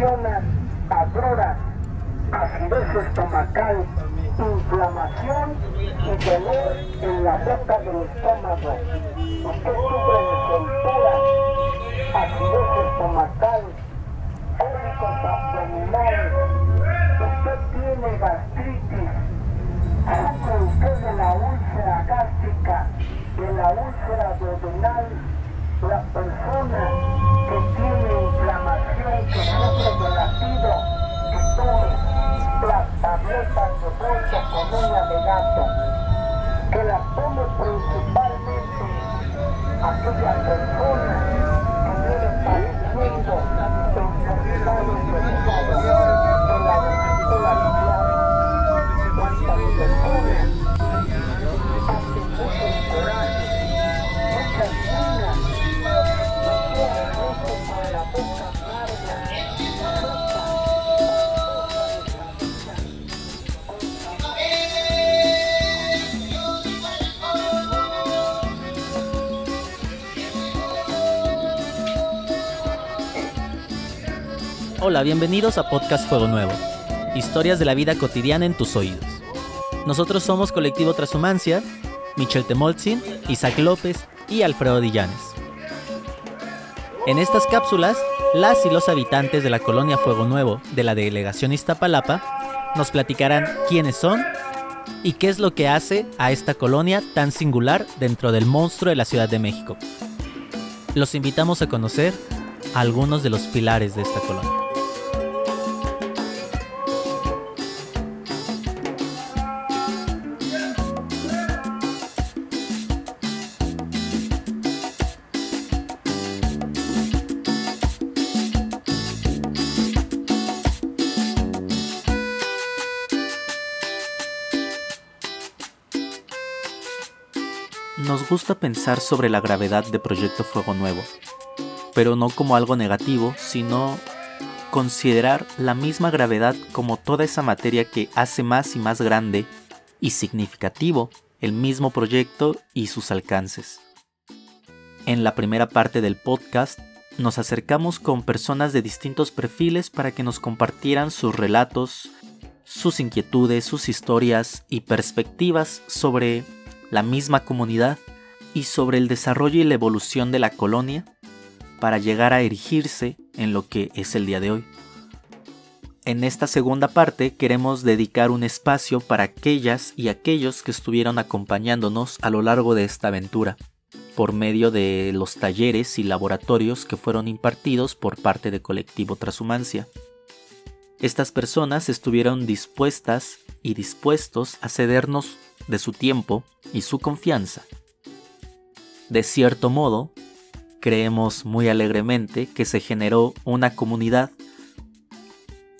ocasionan agruras, acidez estomacal, inflamación y dolor en la boca del estómago. Usted sufre de soltura, acidez estomacal, cólicos abdominales, usted tiene gastritis, sufre usted de la úlcera gástrica, de la úlcera duodenal, la persona que tiene inflamación, que sufre de latido, que las tabletas de bolsa con uña de que las tome principalmente aquella persona que viene padeciendo enfermedades de Hola, bienvenidos a Podcast Fuego Nuevo. Historias de la vida cotidiana en tus oídos. Nosotros somos Colectivo Transhumancia, Michel Temolzin, Isaac López y Alfredo Dillanes. En estas cápsulas, las y los habitantes de la colonia Fuego Nuevo de la delegación Iztapalapa nos platicarán quiénes son y qué es lo que hace a esta colonia tan singular dentro del monstruo de la Ciudad de México. Los invitamos a conocer algunos de los pilares de esta colonia. Gusta pensar sobre la gravedad de Proyecto Fuego Nuevo, pero no como algo negativo, sino considerar la misma gravedad como toda esa materia que hace más y más grande y significativo el mismo proyecto y sus alcances. En la primera parte del podcast nos acercamos con personas de distintos perfiles para que nos compartieran sus relatos, sus inquietudes, sus historias y perspectivas sobre la misma comunidad y sobre el desarrollo y la evolución de la colonia para llegar a erigirse en lo que es el día de hoy. En esta segunda parte queremos dedicar un espacio para aquellas y aquellos que estuvieron acompañándonos a lo largo de esta aventura, por medio de los talleres y laboratorios que fueron impartidos por parte de Colectivo Transhumancia. Estas personas estuvieron dispuestas y dispuestos a cedernos de su tiempo y su confianza. De cierto modo, creemos muy alegremente que se generó una comunidad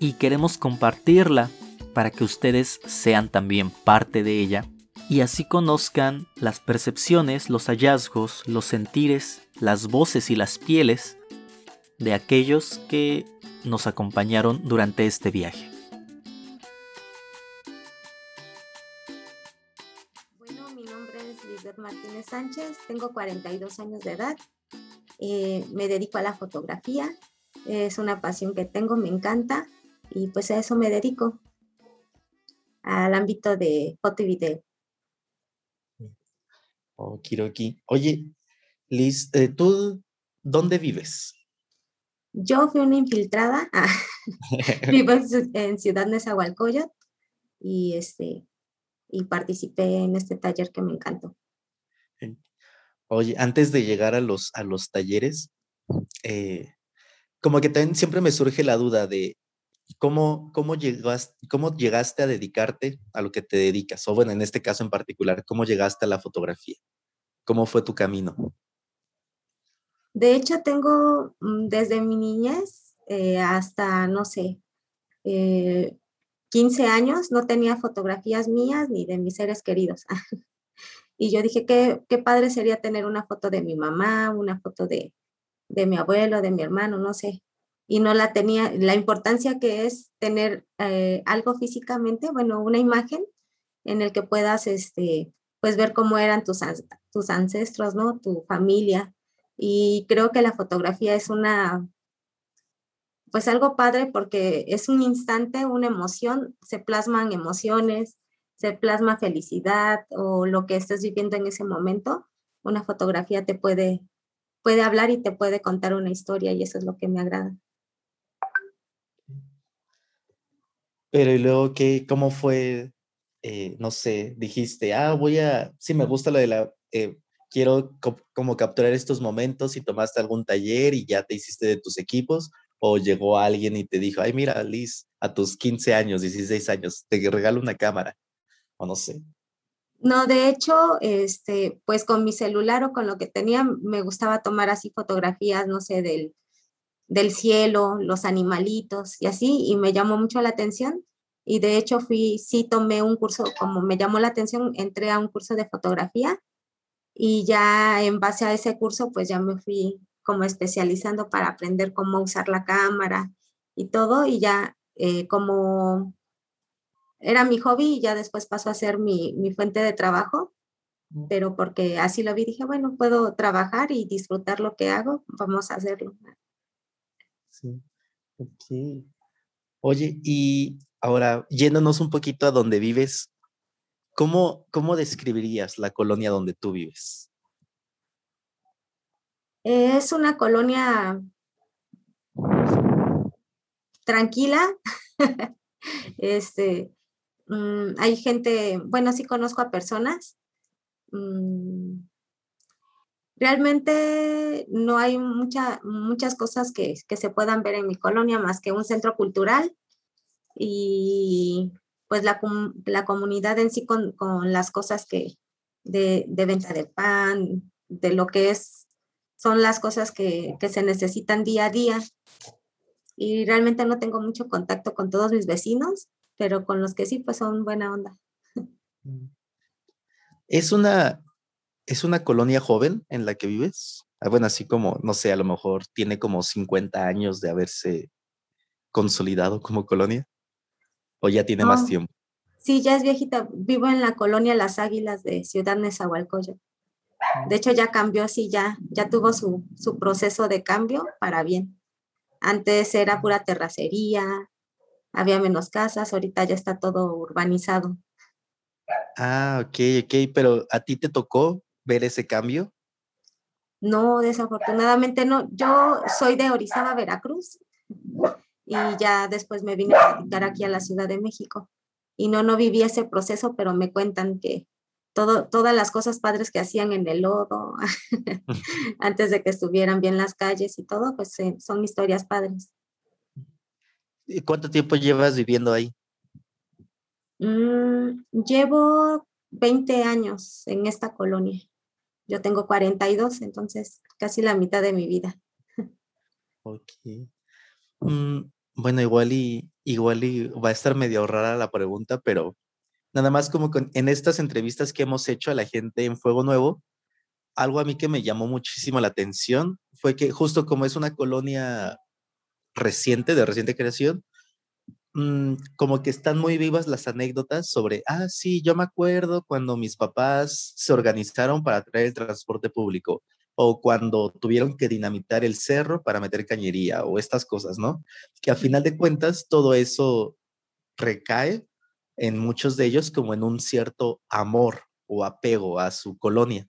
y queremos compartirla para que ustedes sean también parte de ella y así conozcan las percepciones, los hallazgos, los sentires, las voces y las pieles de aquellos que nos acompañaron durante este viaje. Mi nombre es Lisbeth Martínez Sánchez, tengo 42 años de edad, eh, me dedico a la fotografía, es una pasión que tengo, me encanta y pues a eso me dedico, al ámbito de foto y video. Oh, Kiroki. Oye, Liz, eh, ¿tú dónde vives? Yo fui una infiltrada, ah, vivo en Ciudad Nezahualcóyotl y, este, y participé en este taller que me encantó. Oye, antes de llegar a los, a los talleres, eh, como que también siempre me surge la duda de cómo, cómo, llegas- cómo llegaste a dedicarte a lo que te dedicas, o bueno, en este caso en particular, cómo llegaste a la fotografía, cómo fue tu camino. De hecho, tengo mm, desde mi niñez eh, hasta, no sé, eh, 15 años, no tenía fotografías mías ni de mis seres queridos. y yo dije, qué, qué padre sería tener una foto de mi mamá, una foto de, de mi abuelo, de mi hermano, no sé. Y no la tenía, la importancia que es tener eh, algo físicamente, bueno, una imagen en el que puedas, este, pues ver cómo eran tus, tus ancestros, ¿no? Tu familia. Y creo que la fotografía es una, pues algo padre porque es un instante, una emoción, se plasman emociones, se plasma felicidad o lo que estés viviendo en ese momento. Una fotografía te puede, puede hablar y te puede contar una historia y eso es lo que me agrada. Pero y luego, ¿qué, ¿cómo fue? Eh, no sé, dijiste, ah, voy a, sí, me gusta lo de la, eh, quiero como capturar estos momentos y tomaste algún taller y ya te hiciste de tus equipos, o llegó alguien y te dijo, ay, mira, Liz, a tus 15 años, 16 años, te regalo una cámara, o no sé. No, de hecho, este, pues con mi celular o con lo que tenía, me gustaba tomar así fotografías, no sé, del, del cielo, los animalitos y así, y me llamó mucho la atención. Y de hecho fui, sí tomé un curso, como me llamó la atención, entré a un curso de fotografía y ya en base a ese curso, pues ya me fui como especializando para aprender cómo usar la cámara y todo, y ya eh, como era mi hobby y ya después pasó a ser mi, mi fuente de trabajo, pero porque así lo vi, dije, bueno, puedo trabajar y disfrutar lo que hago, vamos a hacerlo. Sí, ok. Oye, y ahora yéndonos un poquito a donde vives, ¿cómo, cómo describirías la colonia donde tú vives? Es una colonia tranquila. este, mm, hay gente, bueno, sí conozco a personas. Mm, realmente no hay mucha, muchas cosas que, se puedan ver en mi colonia más que un centro cultural y pues la, la comunidad en sí con, las cosas que de, venta de pan, de lo que es, son las cosas que, que se necesitan día a día. Y realmente no tengo mucho contacto con todos mis vecinos, pero con los que sí, pues son buena onda. Es una, ¿Es una colonia joven en la que vives? Ah, bueno, así como, no sé, a lo mejor tiene como 50 años de haberse consolidado como colonia. ¿O ya tiene más tiempo? Sí, ya es viejita. Vivo en la colonia Las Águilas de Ciudad Nezahualcóyotl. De hecho, ya cambió, sí, ya, ya tuvo su, su proceso de cambio para bien. Antes era pura terracería, había menos casas, ahorita ya está todo urbanizado. Ah, ok, ok, pero ¿a ti te tocó ver ese cambio? No, desafortunadamente no. Yo soy de Orizaba, Veracruz, y ya después me vine a dedicar aquí a la Ciudad de México. Y no, no viví ese proceso, pero me cuentan que todo, todas las cosas padres que hacían en el lodo, antes de que estuvieran bien las calles y todo, pues eh, son historias padres. ¿Y cuánto tiempo llevas viviendo ahí? Mm, llevo 20 años en esta colonia. Yo tengo 42, entonces casi la mitad de mi vida. Ok. Mm, bueno, igual y, igual y va a estar medio rara la pregunta, pero nada más como en estas entrevistas que hemos hecho a la gente en Fuego Nuevo, algo a mí que me llamó muchísimo la atención fue que justo como es una colonia reciente, de reciente creación, Mm, como que están muy vivas las anécdotas sobre, ah, sí, yo me acuerdo cuando mis papás se organizaron para traer el transporte público o cuando tuvieron que dinamitar el cerro para meter cañería o estas cosas, ¿no? Que a final de cuentas todo eso recae en muchos de ellos como en un cierto amor o apego a su colonia.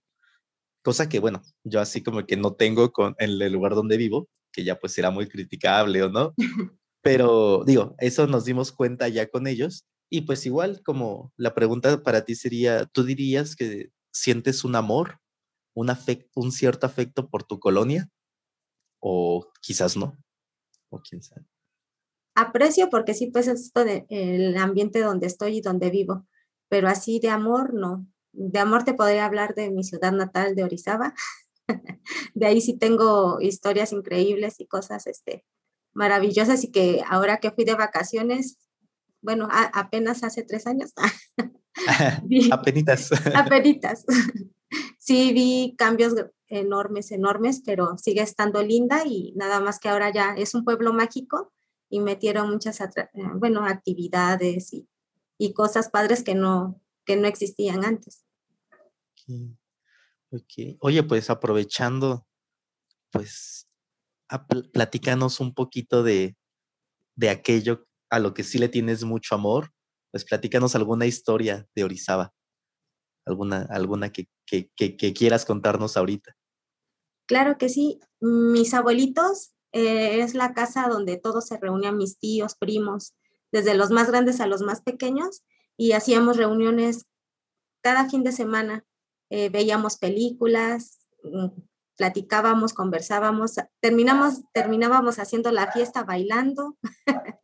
Cosa que, bueno, yo así como que no tengo con, en el lugar donde vivo, que ya pues será muy criticable o no, Pero digo, eso nos dimos cuenta ya con ellos. Y pues igual como la pregunta para ti sería, ¿tú dirías que sientes un amor, un, un cierto afecto por tu colonia? O quizás no. O quién sabe. Aprecio porque sí, pues es del ambiente donde estoy y donde vivo. Pero así de amor, no. De amor te podría hablar de mi ciudad natal de Orizaba. de ahí sí tengo historias increíbles y cosas este, maravillosas y que ahora que fui de vacaciones, bueno, apenas hace tres años. apenitas. apenitas. sí, vi cambios enormes, enormes, pero sigue estando linda y nada más que ahora ya es un pueblo mágico y metieron muchas, eh, bueno, actividades y, y, cosas padres que no, que no existían antes. Okay. Oye, pues aprovechando, pues platícanos un poquito de, de aquello a lo que sí le tienes mucho amor, pues platícanos alguna historia de Orizaba, alguna, alguna que, que, que, quieras contarnos ahorita. Claro que sí. Mis abuelitos eh, es la casa donde todos se reunían, mis tíos, primos, desde los más grandes a los más pequeños, y hacíamos reuniones cada fin de semana. Eh, veíamos películas, mm, platicábamos, conversábamos, terminamos, terminábamos haciendo la fiesta bailando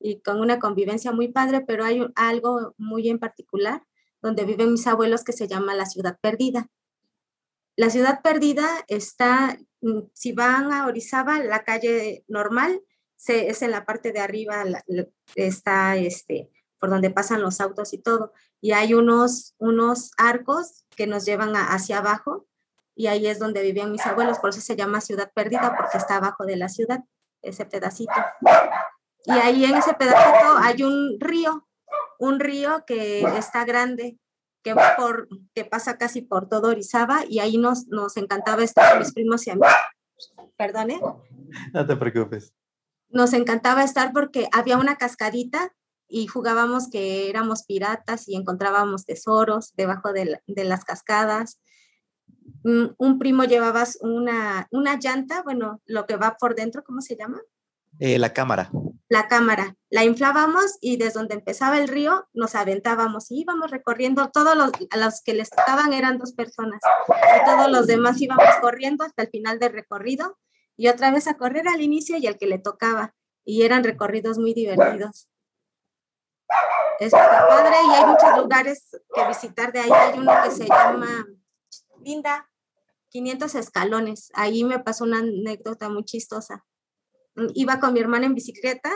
y con una convivencia muy padre, pero hay algo muy en particular donde viven mis abuelos que se llama la ciudad perdida. La ciudad perdida está, si van a Orizaba, la calle normal se, es en la parte de arriba, está este, por donde pasan los autos y todo, y hay unos, unos arcos que nos llevan hacia abajo, y ahí es donde vivían mis abuelos, por eso se llama ciudad perdida, porque está abajo de la ciudad, ese pedacito. Y ahí en ese pedacito hay un río, un río que está grande, que va por, que pasa casi por todo Orizaba y ahí nos, nos encantaba estar con mis primos y a mí. Perdone. No te preocupes. Nos encantaba estar porque había una cascadita y jugábamos que éramos piratas y encontrábamos tesoros debajo de, de las cascadas. Un, un primo llevaba una, una llanta, bueno, lo que va por dentro, ¿cómo se llama? Eh, la cámara. La cámara. La inflábamos y desde donde empezaba el río nos aventábamos y íbamos recorriendo. Todos los, los que les tocaban eran dos personas y todos los demás íbamos corriendo hasta el final del recorrido y otra vez a correr al inicio y al que le tocaba. Y eran recorridos muy divertidos. Es padre y hay muchos lugares que visitar de ahí. Hay uno que se llama Linda, 500 escalones. Ahí me pasó una anécdota muy chistosa iba con mi hermana en bicicleta,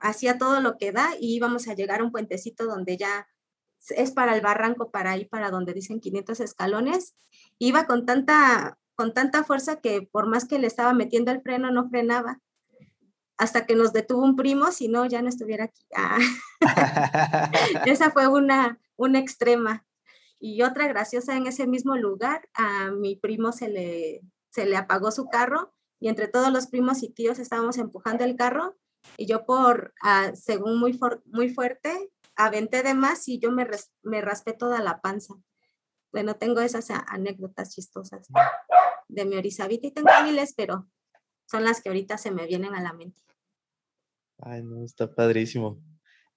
hacía todo lo que da y íbamos a llegar a un puentecito donde ya es para el barranco, para ahí, para donde dicen 500 escalones. Iba con tanta, con tanta fuerza que por más que le estaba metiendo el freno, no frenaba. Hasta que nos detuvo un primo, si no, ya no estuviera aquí. Ah. Esa fue una, una extrema. Y otra graciosa en ese mismo lugar, a mi primo se le, se le apagó su carro y entre todos los primos y tíos estábamos empujando el carro y yo por, ah, según muy, muy fuerte, aventé de más y yo me, me raspé toda la panza. Bueno, tengo esas anécdotas chistosas de mi Orizabita y tengo miles, pero son las que ahorita se me vienen a la mente. Ay, no, está padrísimo.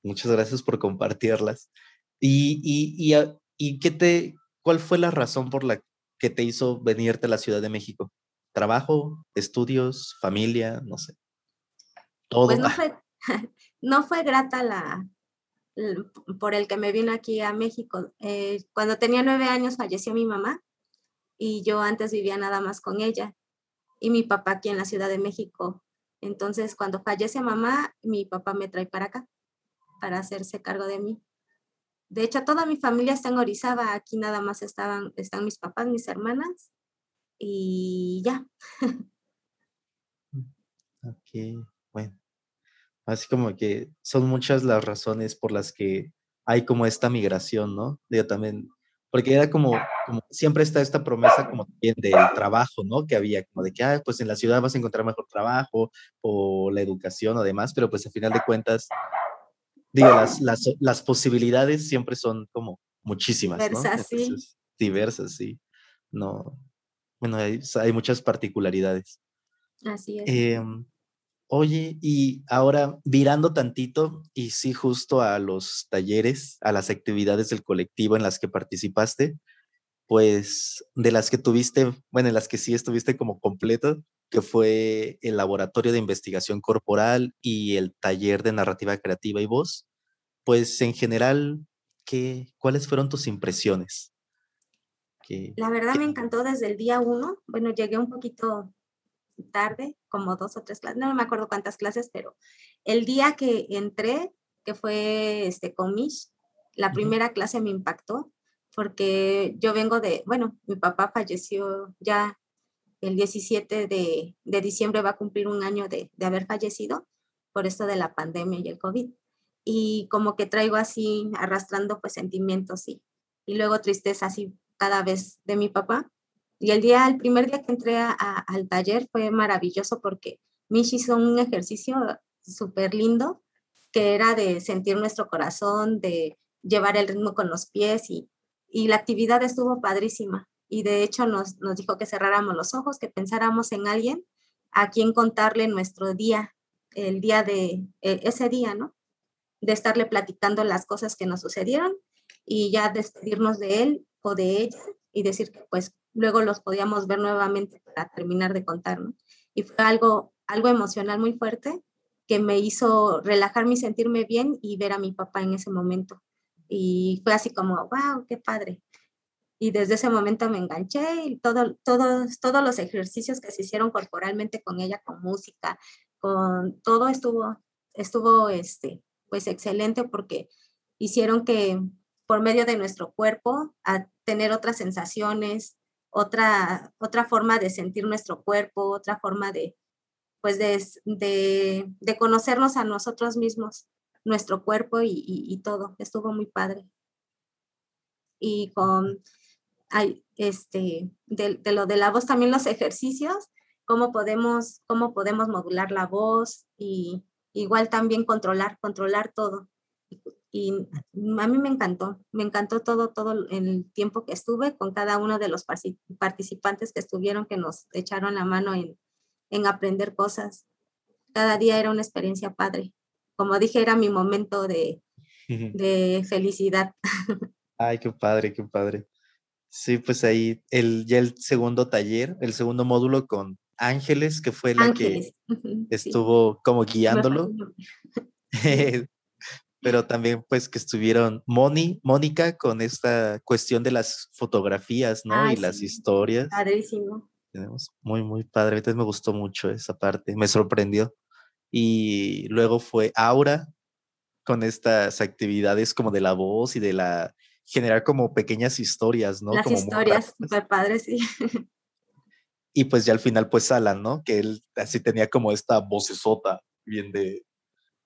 Muchas gracias por compartirlas. ¿Y, y, y, ah, y qué te, cuál fue la razón por la que te hizo venirte a la Ciudad de México? Trabajo, estudios, familia, no sé. Todo. Pues no fue, no fue grata la, por el que me vino aquí a México. Eh, cuando tenía nueve años falleció mi mamá y yo antes vivía nada más con ella y mi papá aquí en la Ciudad de México. Entonces, cuando fallece mamá, mi papá me trae para acá para hacerse cargo de mí. De hecho, toda mi familia está en Orizaba. Aquí nada más estaban, están mis papás, mis hermanas y ya. Ok, bueno. Así como que son muchas las razones por las que hay como esta migración, ¿no? Yo también, porque era como, como siempre está esta promesa como también del trabajo, ¿no? Que había como de que, ah, pues en la ciudad vas a encontrar mejor trabajo o la educación o demás, pero pues al final de cuentas, digo, las, las, las posibilidades siempre son como muchísimas, diversas, ¿no? Sí. Diversas, sí. No, bueno, hay, muchas particularidades. Así es. Em, oye, y ahora virando tantito, y sí, justo a los talleres, a las actividades del colectivo en las que participaste, pues de las que tuviste, bueno, en las que sí estuviste como completo, que fue el laboratorio de investigación corporal y el taller de narrativa creativa y voz, pues en general, ¿qué, ¿cuáles fueron tus impresiones? La verdad me encantó desde el día uno. Bueno, llegué un poquito tarde, como dos o tres clases, no me acuerdo cuántas clases, pero el día que entré, que fue este con Mish, la primera clase me impactó porque yo vengo de, bueno, mi papá falleció ya el 17 de, de diciembre, va a cumplir un año de, de haber fallecido por esto de la pandemia y el COVID. Y como que traigo así arrastrando pues sentimientos y, y luego tristeza así cada vez de mi papá. Y el día, el primer día que entré a, al taller fue maravilloso porque Mish hizo un ejercicio súper lindo, que era de sentir nuestro corazón, de llevar el ritmo con los pies y, y la actividad estuvo padrísima. Y de hecho nos, nos dijo que cerráramos los ojos, que pensáramos en alguien a quien contarle nuestro día, el día de e, ese día, ¿no? De estarle platicando las cosas que nos sucedieron y ya despedirnos de él de ella y decir que pues luego los podíamos ver nuevamente para terminar de contar, ¿no? Y fue algo, algo emocional muy fuerte que me hizo relajarme y sentirme bien y ver a mi papá en ese momento. Y fue así como, wow, qué padre. Y desde ese momento me enganché y todo, todos, todos los ejercicios que se hicieron corporalmente con ella, con música, con todo estuvo, estuvo este, pues excelente porque hicieron que por medio de nuestro cuerpo a tener otras sensaciones, otra, otra forma de sentir nuestro cuerpo, otra forma de, pues de, de, conocernos a nosotros mismos, nuestro cuerpo y, y, todo. Estuvo muy padre. Y con este, de, de, lo de la voz, también los ejercicios, cómo podemos, cómo podemos modular la voz y igual también controlar, controlar todo y a mí me encantó, me encantó todo, todo el tiempo que estuve con cada uno de los participantes que estuvieron, que nos echaron la mano en, en aprender cosas. Cada día era una experiencia padre. Como dije, era mi momento de, de felicidad. Ay, qué padre, qué padre. Sí, pues ahí el, ya el segundo taller, el segundo módulo con Ángeles, que fue la que estuvo como guiándolo. Pero también pues que estuvieron Moni, Mónica con esta cuestión de las fotografías, ¿no? y las historias. Padrísimo. Tenemos muy, muy padre. Entonces me gustó mucho esa parte, me sorprendió. Y luego fue Aura con estas actividades como de la voz y de la generar como pequeñas historias, ¿no? Las historias, súper padres, sí. Y pues ya al final pues Alan, ¿no? Que él así tenía como esta vocesota bien de,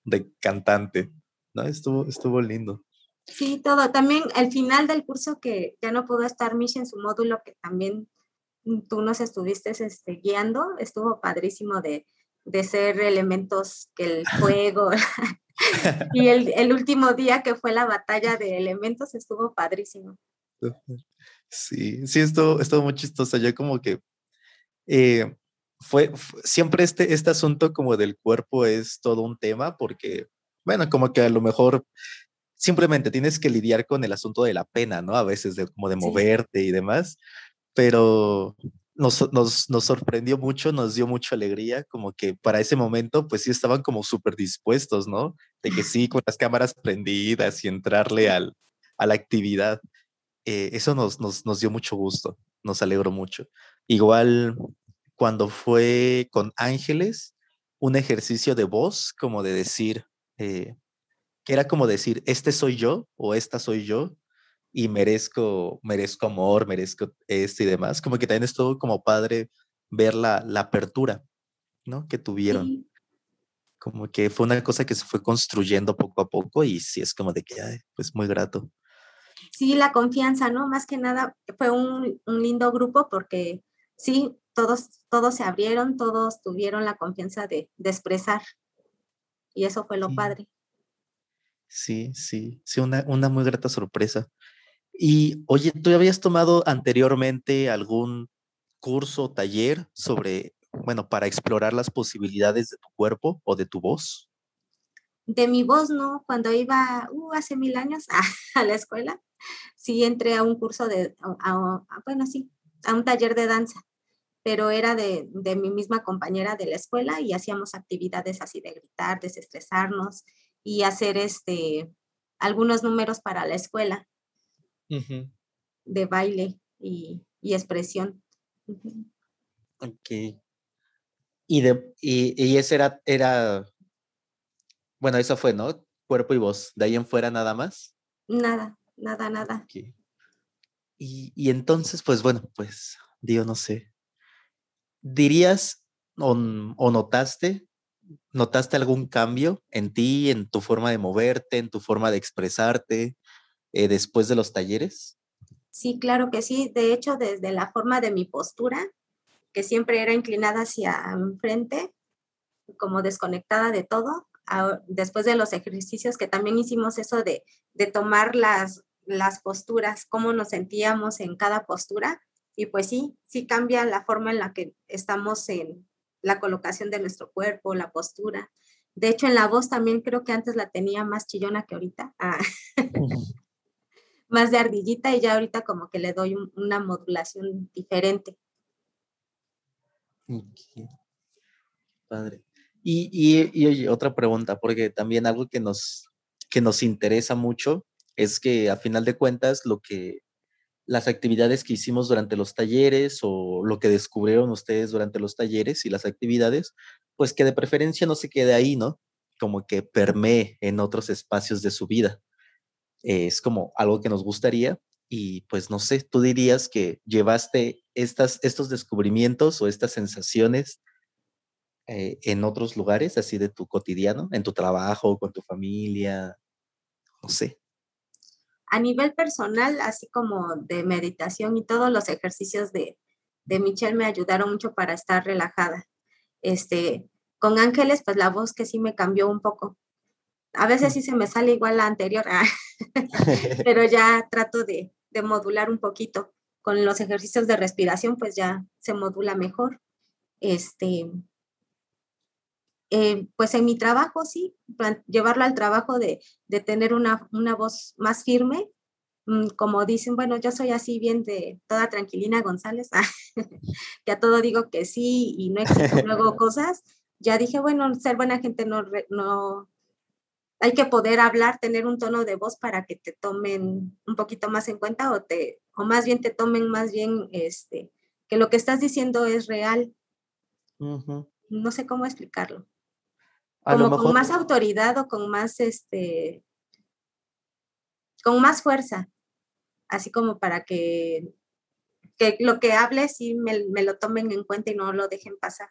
de cantante. ¿No? Estuvo, estuvo lindo. Sí, todo. También el final del curso que ya no pudo estar Mish en su módulo, que también tú nos estuviste este, guiando, estuvo padrísimo de, de ser elementos que el fuego. y el, el, último día que fue la batalla de elementos estuvo padrísimo. Sí, sí, estuvo, estuvo muy chistoso. Yo como que eh, fue, fue, siempre este, este asunto como del cuerpo es todo un tema porque bueno, como que a lo mejor simplemente tienes que lidiar con el asunto de la pena, ¿no? A veces de como de moverte y demás, pero nos, nos, nos, sorprendió mucho, nos dio mucha alegría, como que para ese momento, pues sí estaban como súper dispuestos, ¿no? De que sí, con las cámaras prendidas y entrarle al, a la actividad. Eh, eso nos, nos, nos dio mucho gusto, nos alegró mucho. Igual cuando fue con Ángeles, un ejercicio de voz, como de decir, eh, que era como decir, este soy yo o esta soy yo y merezco, merezco amor, merezco esto y demás. Como que también es todo como padre ver la, la apertura, ¿no? Que tuvieron. Como que fue una cosa que se fue construyendo poco a poco y sí es como de que, ay, pues muy grato. Sí, la confianza, ¿no? Más que nada fue un, un lindo grupo porque sí, todos, todos se abrieron, todos tuvieron la confianza de, de expresar y eso fue lo sí. padre. Sí, sí, sí, una, una muy grata sorpresa. Y oye, ¿tú habías tomado anteriormente algún curso, taller sobre, bueno, para explorar las posibilidades de tu cuerpo o de tu voz? De mi voz, no, cuando iba uh, hace mil años a, a, la escuela, sí entré a un curso de, a, a, bueno, sí, a un taller de danza pero era de, de, mi misma compañera de la escuela y hacíamos actividades así de gritar, desestresarnos y hacer este, algunos números para la escuela uh -huh. de baile y, y expresión. Uh -huh. Ok. Y, de, y, y ese era, era, bueno, eso fue, ¿no? Cuerpo y voz. ¿De ahí en fuera nada más? Nada, nada, nada. Okay. Y, y entonces, pues bueno, pues, digo, no sé, ¿Dirías o, notaste, notaste algún cambio en ti, en tu forma de moverte, en tu forma de expresarte eh, después de los talleres? Sí, claro que sí. De hecho, desde la forma de mi postura, que siempre era inclinada hacia enfrente, como desconectada de todo, después de los ejercicios, que también hicimos eso de, de tomar las, las posturas, cómo nos sentíamos en cada postura. Y pues sí, sí cambia la forma en la que estamos en la colocación de nuestro cuerpo, la postura. De hecho, en la voz también creo que antes la tenía más chillona que ahorita, ah, más de ardillita y ya ahorita como que le doy una modulación diferente. Padre. Y, y, oye, otra pregunta, porque también algo que nos, que nos interesa mucho es que a final de cuentas lo que las actividades que hicimos durante los talleres o lo que descubrieron ustedes durante los talleres y las actividades, pues que de preferencia no se quede ahí, ¿no? Como que permee en otros espacios de su vida. es como algo que nos gustaría y pues no sé, tú dirías que llevaste estas, estos descubrimientos o estas sensaciones eh, en otros lugares, así de tu cotidiano, en tu trabajo, con tu familia, no sé. A nivel personal, así como de meditación y todos los ejercicios de, de Michelle me ayudaron mucho para estar relajada. Este, con Ángeles, pues la voz que sí me cambió un poco. A veces sí se me sale igual la anterior, ah, pero ya trato de, de modular un poquito. Con los ejercicios de respiración, pues ya se modula mejor. Este, eh, pues en mi trabajo, sí, llevarlo al trabajo de, tener una, voz más firme, mm, como dicen, bueno, yo soy así bien de toda tranquilina González, que a todo digo que sí y no exijo luego cosas, ya dije, bueno, ser buena gente no, no, hay que poder hablar, tener un tono de voz para que te tomen un poquito más en cuenta o te, o más bien te tomen más bien, este, que lo que estás diciendo es real. No sé cómo explicarlo como con más autoridad o con más, este, con más fuerza, así como para que, que lo que hable sí me, lo tomen en cuenta y no lo dejen pasar.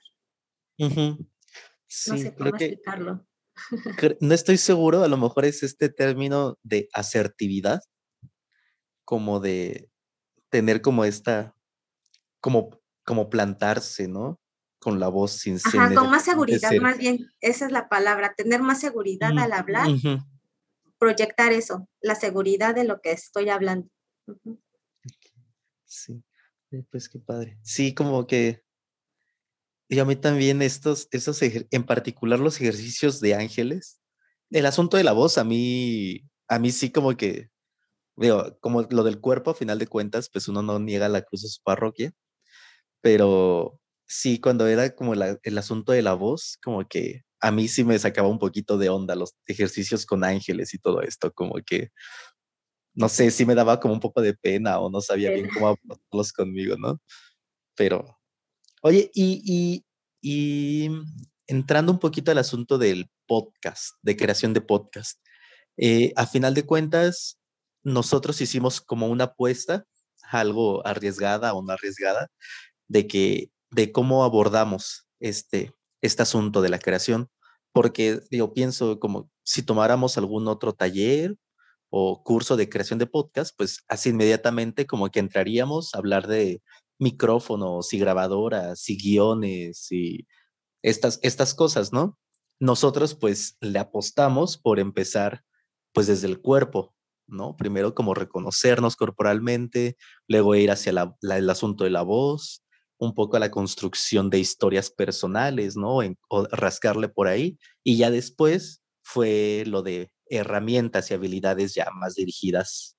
Sí, no sé cómo explicarlo. no estoy seguro, a lo mejor es este término de asertividad, como de tener como esta, como, como plantarse, ¿no? Con la voz sincera. Ajá, con más seguridad, más bien, esa es la palabra, tener más seguridad al hablar, proyectar eso, la seguridad de lo que estoy hablando. Sí, eh, pues qué padre. Sí, como que, y a mí también estos, estos, en particular los ejercicios de ángeles, el asunto de la voz, a mí, a mí sí como que, veo, como lo del cuerpo, a final de cuentas, pues uno no niega la cruz de su parroquia, pero sí, cuando era como el asunto de la voz, como que a mí sí me sacaba un poquito de onda los ejercicios con ángeles y todo esto, como que, no sé, sí me daba como un poco de pena o no sabía bien cómo hablarlos conmigo, ¿no? Pero, oye, y, y, entrando un poquito al asunto del podcast, de creación de podcast, eh, a final de cuentas, nosotros hicimos como una apuesta, algo arriesgada o no arriesgada, de que de cómo abordamos este, este asunto de la creación, porque yo pienso como si tomáramos algún otro taller o curso de creación de podcast, pues así inmediatamente como que entraríamos a hablar de micrófonos y grabadoras y guiones y estas, estas cosas, ¿no? Nosotros pues le apostamos por empezar pues desde el cuerpo, ¿no? Primero como reconocernos corporalmente, luego ir hacia el asunto de la voz, un poco a la construcción de historias personales, ¿no? o rascarle por ahí. Y ya después fue lo de herramientas y habilidades ya más dirigidas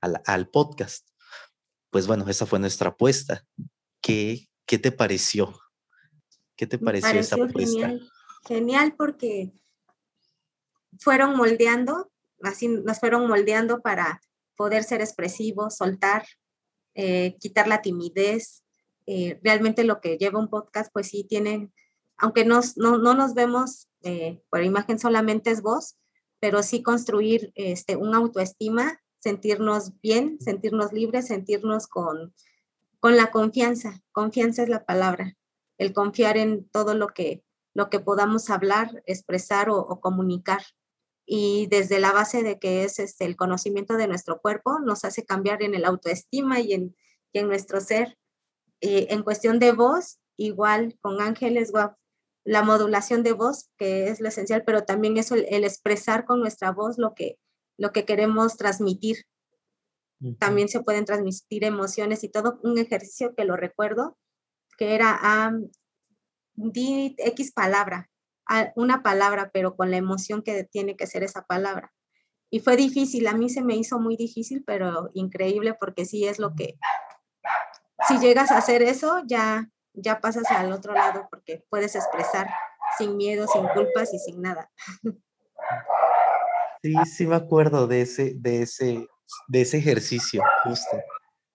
al, podcast. Pues bueno, esa fue nuestra apuesta. ¿Qué, qué te pareció? ¿Qué te pareció, esa apuesta? Genial, genial porque fueron moldeando, así nos fueron moldeando para poder ser expresivos, soltar, eh, quitar la timidez, eh, realmente lo que lleva un podcast, pues sí tiene, aunque no, no, nos vemos eh, por imagen solamente es voz, pero sí construir este, un autoestima, sentirnos bien, sentirnos libres, sentirnos con, con la confianza. Confianza es la palabra, el confiar en todo lo que, lo que podamos hablar, expresar o, comunicar. Y desde la base de que es este, el conocimiento de nuestro cuerpo, nos hace cambiar en el autoestima y en, y en nuestro ser. Eh, en cuestión de voz, igual con Ángeles la modulación de voz, que es lo esencial, pero también eso, el, expresar con nuestra voz lo que, lo que queremos transmitir. También se pueden transmitir emociones y todo. Un ejercicio que lo recuerdo, que era ah, di X palabra, una palabra, pero con la emoción que tiene que ser esa palabra. Y fue difícil, a mí se me hizo muy difícil, pero increíble porque sí es lo que, si llegas a hacer eso, ya ya pasas al otro lado porque puedes expresar sin miedo, sin culpas y sin nada. Sí, sí me acuerdo de ese, de ese, de ese ejercicio, justo.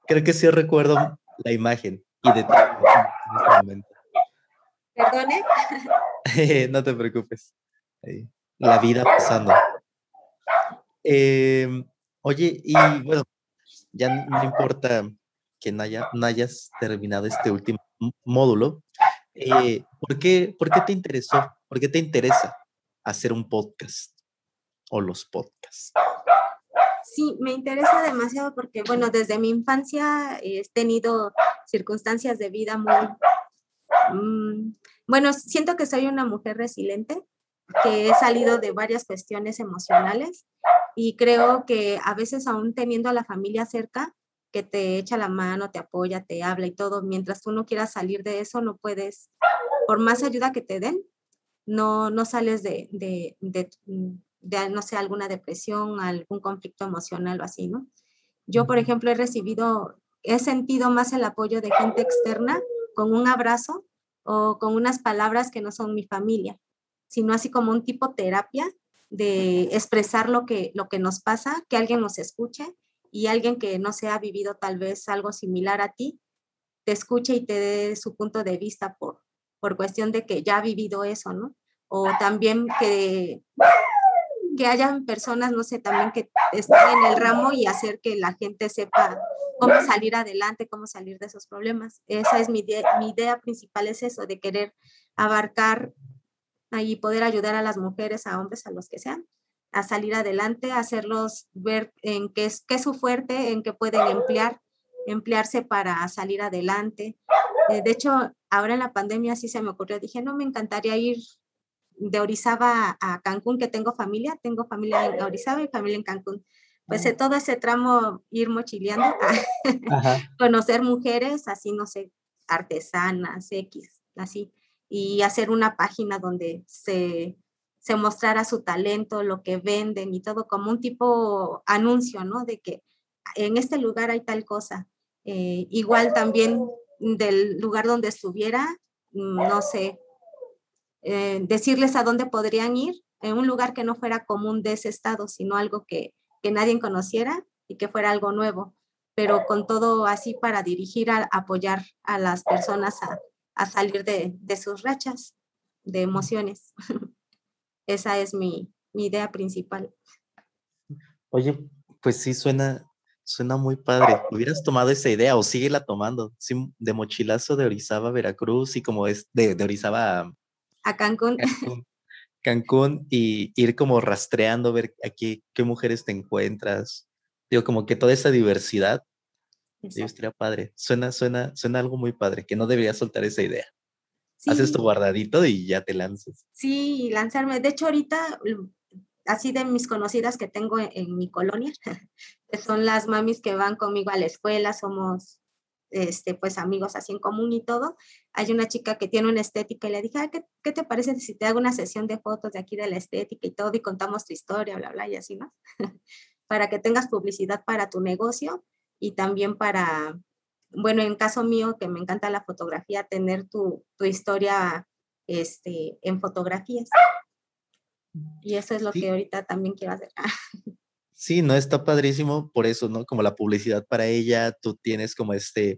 Creo que sí recuerdo la imagen y de todo en este momento. ¿Perdone? no te preocupes. La vida pasando. Em, oye, y bueno, ya no importa que no, no hayas terminado este último módulo, eh, ¿por, qué, ¿por qué te interesó? ¿Por qué te interesa hacer un podcast o los podcasts? Sí, me interesa demasiado porque, bueno, desde mi infancia he tenido circunstancias de vida muy... Mm, bueno, siento que soy una mujer resiliente, que he salido de varias cuestiones emocionales y creo que a veces aún teniendo a la familia cerca, que te echa la mano, te apoya, te habla y todo, mientras tú no quieras salir de eso, no puedes, por más ayuda que te den, no, no sales de, de, de, de, no sé, alguna depresión, algún conflicto emocional o así, ¿no? Yo, por ejemplo, he recibido, he sentido más el apoyo de gente externa con un abrazo o con unas palabras que no son mi familia, sino así como un tipo terapia de expresar lo que, lo que nos pasa, que alguien nos escuche y alguien que no se ha vivido tal vez algo similar a ti, te escuche y te dé su punto de vista por, por cuestión de que ya ha vivido eso, ¿no? O también que, que hayan personas, no sé, también que estén en el ramo y hacer que la gente sepa cómo salir adelante, cómo salir de esos problemas. Esa es mi idea, mi idea principal, es eso, de querer abarcar y poder ayudar a las mujeres, a hombres, a los que sean, a salir adelante, hacerlos ver en qué es, qué es su fuerte, en qué pueden emplear, emplearse para salir adelante. Eh, de hecho, ahora en la pandemia sí se me ocurrió, dije, no, me encantaría ir de Orizaba a Cancún, que tengo familia, tengo familia en Orizaba y familia en Cancún. Pues de todo ese tramo ir mochileando, conocer mujeres, así, no sé, artesanas, X, así, y hacer una página donde se se mostrara su talento, lo que venden y todo como un tipo anuncio, ¿no? De que en este lugar hay tal cosa. Eh, igual también del lugar donde estuviera, no sé, eh, decirles a dónde podrían ir, en un lugar que no fuera común de ese estado, sino algo que, que nadie conociera y que fuera algo nuevo, pero con todo así para dirigir, a apoyar a las personas a, salir de sus rachas de emociones. Esa es mi, idea principal. Oye, pues sí, suena, suena muy padre. ¿Hubieras tomado esa idea o síguela tomando? de mochilazo de Orizaba a Veracruz y como es de, de Orizaba a, Cancún. Cancún. y ir como rastreando, ver aquí qué mujeres te encuentras. Digo, como que toda esa diversidad. Digo, estaría padre. Suena, suena, suena algo muy padre, que no debería soltar esa idea. Haces tu guardadito y ya te lanzas. Sí, lanzarme. De hecho, ahorita, así de mis conocidas que tengo en, mi colonia, que son las mamis que van conmigo a la escuela, somos este, pues amigos así en común y todo. Hay una chica que tiene una estética y le dije, ¿qué, ¿qué, te parece si te hago una sesión de fotos de aquí de la estética y todo y contamos tu historia, bla, bla, y así, ¿no? para que tengas publicidad para tu negocio y también para, bueno, en caso mío, que me encanta la fotografía, tener tu, historia este, en fotografías. Y eso es lo que ahorita también quiero hacer. sí, no, está padrísimo por eso, ¿no? Como la publicidad para ella, tú tienes como este,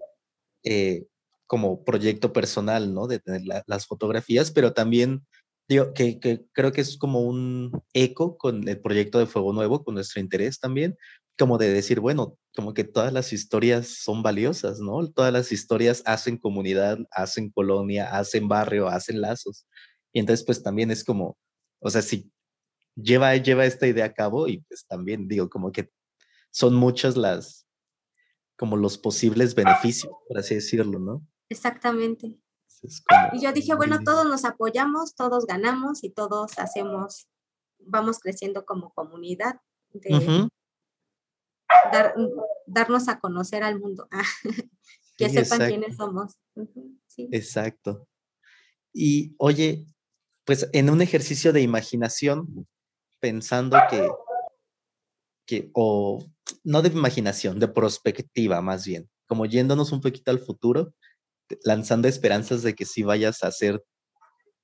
eh, como proyecto personal, ¿no? De tener las fotografías, pero también digo que, que, creo que es como un eco con el proyecto de Fuego Nuevo, con nuestro interés también, como de decir, bueno, como que todas las historias son valiosas, ¿no? Todas las historias hacen comunidad, hacen colonia, hacen barrio, hacen lazos. Y entonces, pues también es como, o sea, si lleva, lleva esta idea a cabo y pues también digo, como que son muchas las, como los posibles beneficios, por así decirlo, ¿no? Exactamente. y yo dije, bueno, todos nos apoyamos, todos ganamos y todos hacemos, vamos creciendo como comunidad de dar, darnos a conocer al mundo, que sepan quiénes somos. Exacto. Y oye, pues en un ejercicio de imaginación, pensando que, que, o no de imaginación, de perspectiva más bien, como yéndonos un poquito al futuro, lanzando esperanzas de que sí vayas a hacer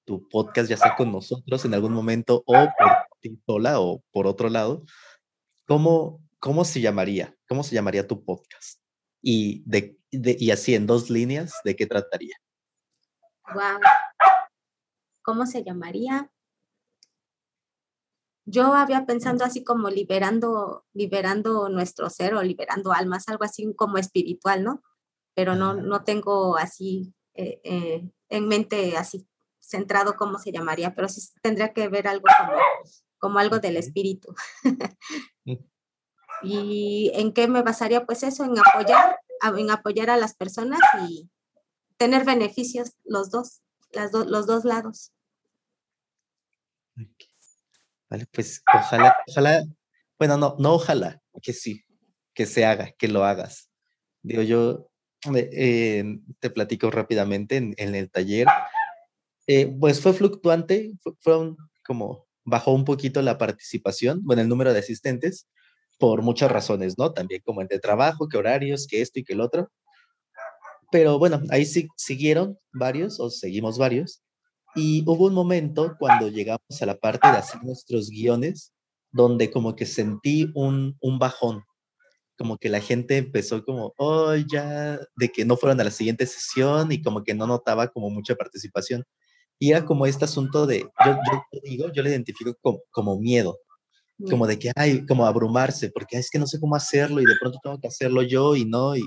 tu podcast, ya sea con nosotros en algún momento o por ti sola o por otro lado, ¿cómo, cómo se llamaría? ¿Cómo se llamaría tu podcast? Y, de, y así en dos líneas, ¿de qué trataría? Wow. ¿Cómo se llamaría? Yo había pensado así como liberando, liberando nuestro ser o liberando almas, algo así como espiritual, ¿no? Pero no, no tengo así eh, eh, en mente así centrado cómo se llamaría, pero sí tendría que ver algo como, como algo del espíritu. ¿Y en qué me basaría? Pues eso, en apoyar, en apoyar a las personas y tener beneficios los dos, las los dos lados. Vale, pues ojalá, ojalá, bueno, no, no ojalá, que sí, que se haga, que lo hagas. Digo, yo eh, te platico rápidamente en, el taller. Eh, pues fue fluctuante, fue, como bajó un poquito la participación, bueno, el número de asistentes, por muchas razones, ¿no? También como de trabajo, que horarios, que esto y que el otro. Pero bueno, ahí sí siguieron varios, o seguimos varios. Y hubo un momento cuando llegamos a la parte de hacer nuestros guiones, donde como que sentí un, un bajón, como que la gente empezó como, oh, ya, de que no fueron a la siguiente sesión y como que no notaba como mucha participación. Y era como este asunto de, yo, yo digo, yo le identifico como, como miedo, como de que hay, como abrumarse, porque es que no sé cómo hacerlo y de pronto tengo que hacerlo yo y no, y,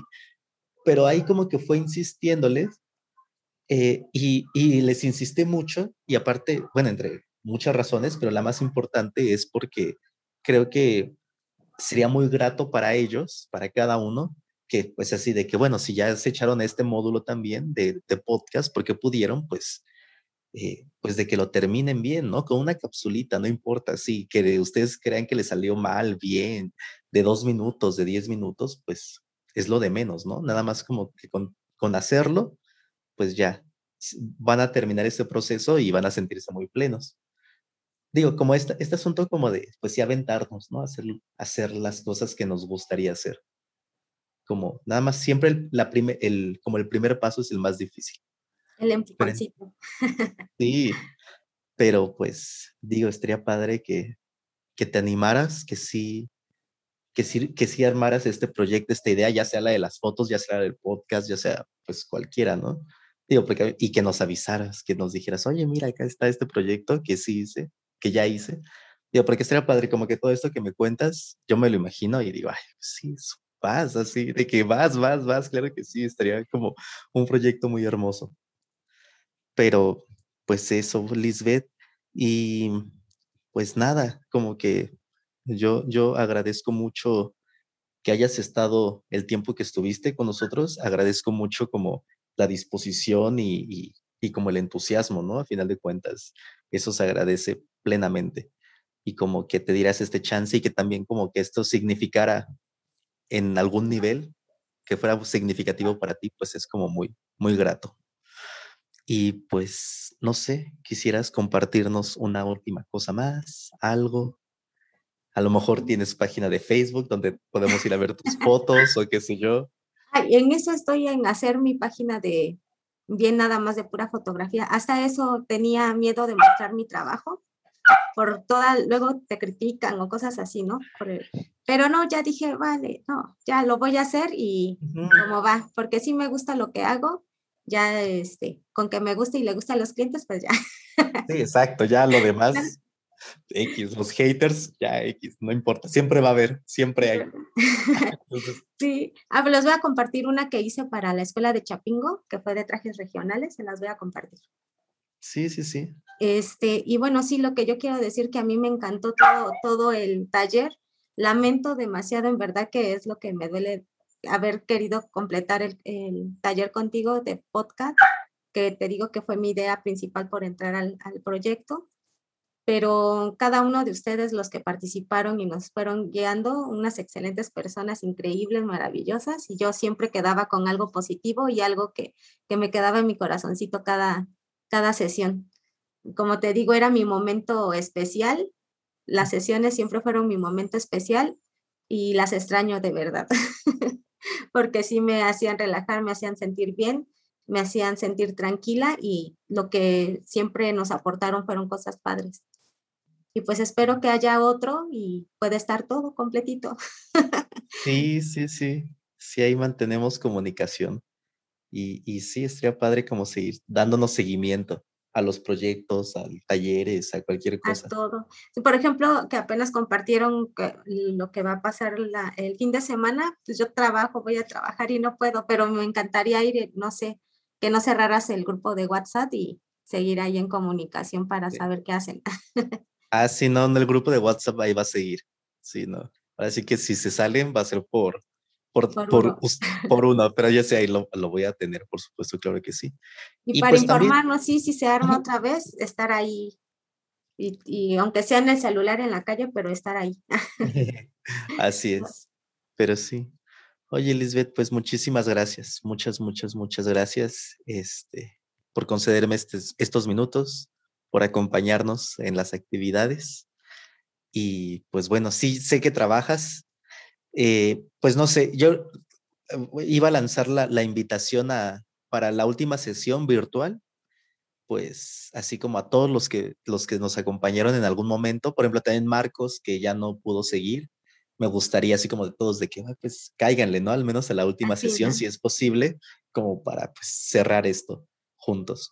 pero ahí como que fue insistiéndoles eh, y, y, les insistí mucho y aparte, bueno, entre muchas razones, pero la más importante es porque creo que sería muy grato para ellos, para cada uno, que pues así de que, bueno, si ya se echaron este módulo también de, de podcast, porque pudieron, pues, eh, pues de que lo terminen bien, ¿no? Con una capsulita, no importa, sí, que ustedes crean que les salió mal, bien, de dos minutos, de diez minutos, pues es lo de menos, ¿no? Nada más como que con, hacerlo, pues ya van a terminar este proceso y van a sentirse muy plenos. Digo, como este, este asunto como de, pues sí, aventarnos, ¿no? Hacer, hacer las cosas que nos gustaría hacer. Como, nada más, siempre la el, como el primer paso es el más difícil. El empujoncito. Sí, pero pues, digo, estaría padre que, que te animaras, que sí, que sí, que sí armaras este proyecto, esta idea, ya sea la de las fotos, ya sea la del podcast, ya sea pues cualquiera, ¿no? Digo, porque, y que nos avisaras, que nos dijeras, oye, mira, acá está este proyecto que sí hice, que ya hice. Digo, porque estaría padre, como que todo esto que me cuentas, yo me lo imagino y digo, ay, pues sí, vas, así, de que vas, vas, vas, claro que sí, estaría como un proyecto muy hermoso. Pero, pues eso, Lisbeth, y pues nada, como que yo, yo agradezco mucho que hayas estado el tiempo que estuviste con nosotros, agradezco mucho como la disposición y, como el entusiasmo, ¿no? A final de cuentas, eso se agradece plenamente. Y como que te dirás este chance y que también como que esto significara en algún nivel que fuera significativo para ti, pues es como muy, muy grato. Y pues, no sé, quisieras compartirnos una última cosa más, algo. A lo mejor tienes página de Facebook donde podemos ir a ver tus fotos o qué sé yo en eso estoy en hacer mi página de bien nada más de pura fotografía. Hasta eso tenía miedo de mostrar mi trabajo por toda, luego te critican o cosas así, ¿no? pero no, ya dije, vale, no, ya lo voy a hacer y cómo va, porque sí me gusta lo que hago, ya este, con que me guste y le gusta a los clientes, pues ya. Sí, exacto, ya lo demás X, los haters, ya X, no importa, siempre va a haber, siempre hay. sí, ah, les voy a compartir una que hice para la escuela de Chapingo, que fue de trajes regionales, se las voy a compartir. Sí, sí, sí. Este, y bueno, sí, lo que yo quiero decir que a mí me encantó todo, todo el taller. Lamento demasiado, en verdad, que es lo que me duele haber querido completar el, el taller contigo de podcast, que te digo que fue mi idea principal por entrar al, al proyecto pero cada uno de ustedes, los que participaron y nos fueron guiando, unas excelentes personas, increíbles, maravillosas, y yo siempre quedaba con algo positivo y algo que, que me quedaba en mi corazoncito cada, cada sesión. Como te digo, era mi momento especial, las sesiones siempre fueron mi momento especial y las extraño de verdad, porque sí me hacían relajar, me hacían sentir bien, me hacían sentir tranquila y lo que siempre nos aportaron fueron cosas padres y pues espero que haya otro y puede estar todo completito. Sí, sí, sí. Sí, ahí mantenemos comunicación. Y, y sí, estaría padre como seguir dándonos seguimiento a los proyectos, a talleres, a cualquier cosa. A todo. Por ejemplo, que apenas compartieron lo que va a pasar el fin de semana, pues yo trabajo, voy a trabajar y no puedo, pero me encantaría ir, no sé, que no cerraras el grupo de WhatsApp y seguir ahí en comunicación para saber qué hacen. Ah, sí, no, en el grupo de WhatsApp ahí va a seguir. Sí, no. Ahora sí que si se salen va a ser por, por, por, por, uno. pero ya sé, ahí lo, lo, voy a tener, por supuesto, claro que sí. Y, para pues informarnos, sí, si se arma otra vez, estar ahí. Y, y, aunque sea en el celular en la calle, pero estar ahí. Así es. Pero sí. Oye, Lisbeth, pues muchísimas gracias. Muchas, muchas, muchas gracias este, por concederme estos, estos minutos por acompañarnos en las actividades. Y pues bueno, sí sé que trabajas. Eh, pues no sé, yo eh, iba a lanzar la, la invitación a, para la última sesión virtual, pues así como a todos los que, los que nos acompañaron en algún momento, por ejemplo, también Marcos, que ya no pudo seguir, me gustaría así como de todos de que, pues cáiganle, ¿no? Al menos a la última sesión, si es posible, como para pues cerrar esto juntos.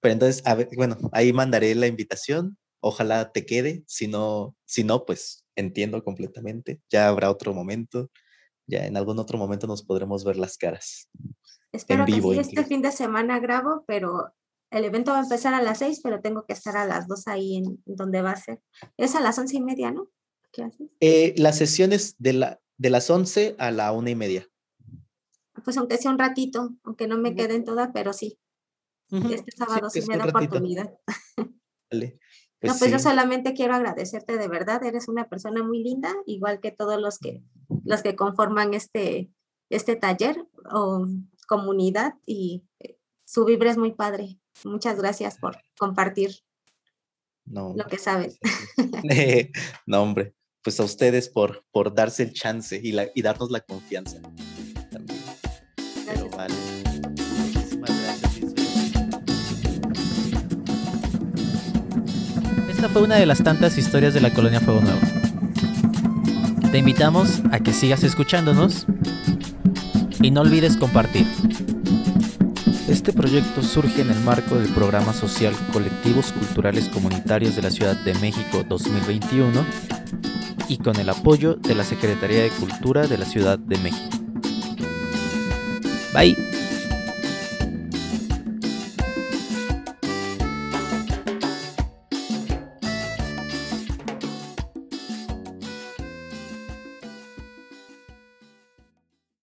Pero entonces, a ver, bueno, ahí mandaré la invitación. Ojalá te quede. Si no, si no, pues entiendo completamente. Ya habrá otro momento. Ya en algún otro momento nos podremos ver las caras. Espero que sí, este fin de semana grabo, pero el evento va a empezar a las seis, pero tengo que estar a las dos ahí en donde va a ser. Es a las once y media, ¿no? ¿Qué haces? Eh, las sesiones de, la, de las once a la una y media. Pues aunque sea un ratito, aunque no me queden todas, pero sí. Este sábado sí, me da oportunidad. Vale. Pues no, pues yo solamente quiero agradecerte de verdad, eres una persona muy linda, igual que todos los que, los que conforman este, este taller o comunidad y eh, su vibra es muy padre. Muchas gracias por compartir no, lo que sabes. no, hombre, pues a ustedes por, por darse el chance y, la, y darnos la confianza. También. Pero vale. Esta fue una de las tantas historias de la colonia Fuego Nuevo. Te invitamos a que sigas escuchándonos y no olvides compartir. Este proyecto surge en el marco del programa social Colectivos Culturales Comunitarios de la Ciudad de México 2021 y con el apoyo de la Secretaría de Cultura de la Ciudad de México. Bye.